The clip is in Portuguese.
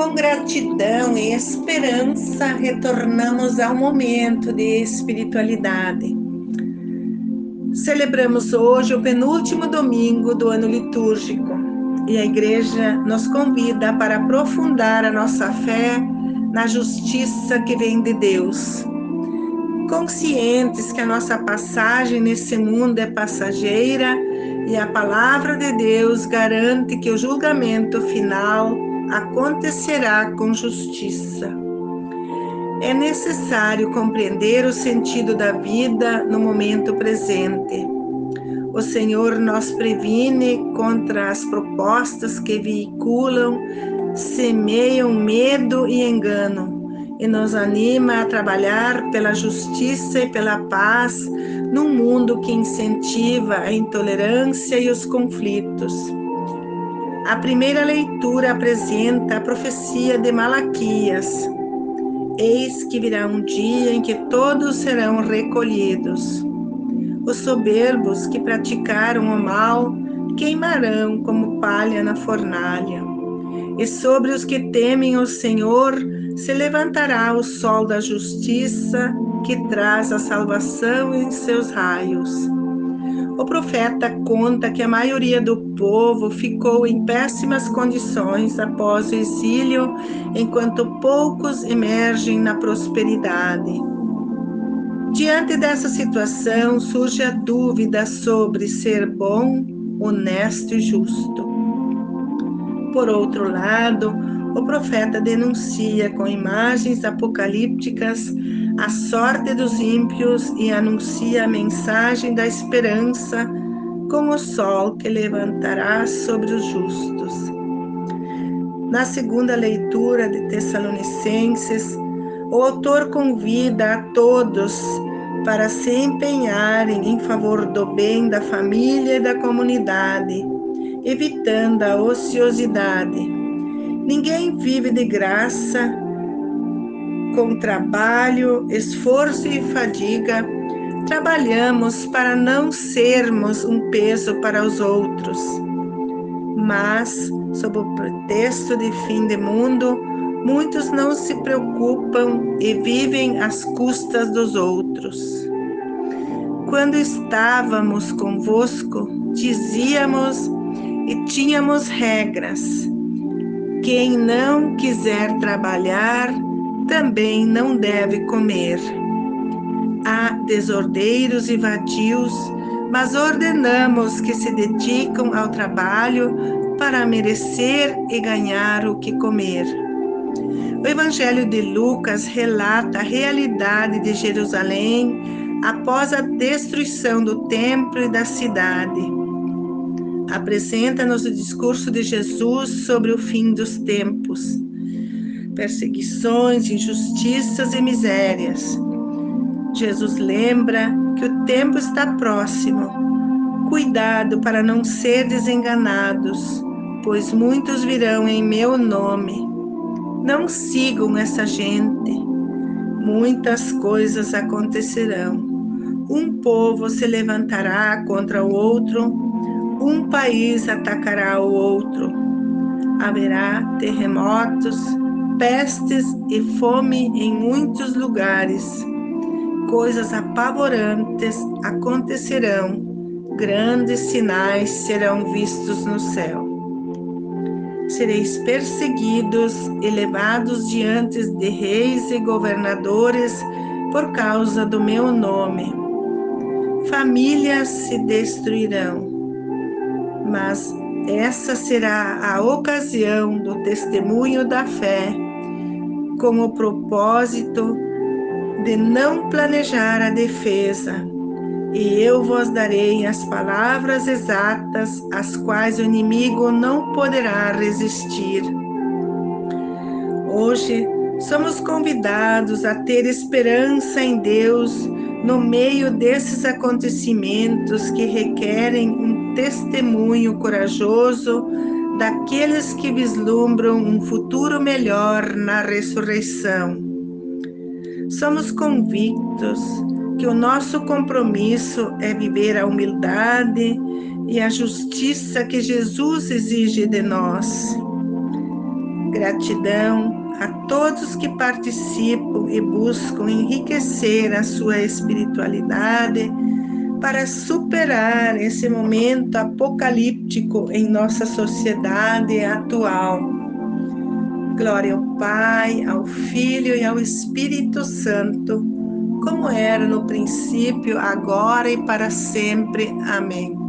Com gratidão e esperança, retornamos ao momento de espiritualidade. Celebramos hoje o penúltimo domingo do ano litúrgico e a Igreja nos convida para aprofundar a nossa fé na justiça que vem de Deus. Conscientes que a nossa passagem nesse mundo é passageira e a palavra de Deus garante que o julgamento final acontecerá com justiça. É necessário compreender o sentido da vida no momento presente. O Senhor nos previne contra as propostas que veiculam, semeiam medo e engano e nos anima a trabalhar pela justiça e pela paz num mundo que incentiva a intolerância e os conflitos. A primeira leitura apresenta a profecia de Malaquias. Eis que virá um dia em que todos serão recolhidos. Os soberbos que praticaram o mal queimarão como palha na fornalha. E sobre os que temem o Senhor se levantará o sol da justiça que traz a salvação em seus raios. O profeta conta que a maioria do povo ficou em péssimas condições após o exílio, enquanto poucos emergem na prosperidade. Diante dessa situação, surge a dúvida sobre ser bom, honesto e justo. Por outro lado, o profeta denuncia com imagens apocalípticas a sorte dos ímpios e anuncia a mensagem da esperança com o sol que levantará sobre os justos. Na segunda leitura de Tessalonicenses, o autor convida a todos para se empenharem em favor do bem da família e da comunidade, evitando a ociosidade Ninguém vive de graça, com trabalho, esforço e fadiga. Trabalhamos para não sermos um peso para os outros. Mas, sob o pretexto de fim de mundo, muitos não se preocupam e vivem às custas dos outros. Quando estávamos convosco, dizíamos e tínhamos regras quem não quiser trabalhar também não deve comer. Há desordeiros e vadios, mas ordenamos que se dedicam ao trabalho para merecer e ganhar o que comer. O Evangelho de Lucas relata a realidade de Jerusalém após a destruição do templo e da cidade apresenta-nos o discurso de Jesus sobre o fim dos tempos, perseguições, injustiças e misérias. Jesus lembra que o tempo está próximo. Cuidado para não ser desenganados, pois muitos virão em meu nome. Não sigam essa gente. Muitas coisas acontecerão. Um povo se levantará contra o outro um país atacará o outro. Haverá terremotos, pestes e fome em muitos lugares. Coisas apavorantes acontecerão, grandes sinais serão vistos no céu. Sereis perseguidos e levados diante de reis e governadores por causa do meu nome. Famílias se destruirão mas essa será a ocasião do testemunho da fé, com o propósito de não planejar a defesa, e eu vos darei as palavras exatas, às quais o inimigo não poderá resistir. Hoje, somos convidados a ter esperança em Deus no meio desses acontecimentos que requerem um testemunho corajoso daqueles que vislumbram um futuro melhor na ressurreição. Somos convictos que o nosso compromisso é viver a humildade e a justiça que Jesus exige de nós Gratidão a todos que participam e buscam enriquecer a sua espiritualidade para superar esse momento apocalíptico em nossa sociedade atual. Glória ao Pai, ao Filho e ao Espírito Santo, como era no princípio, agora e para sempre. Amém.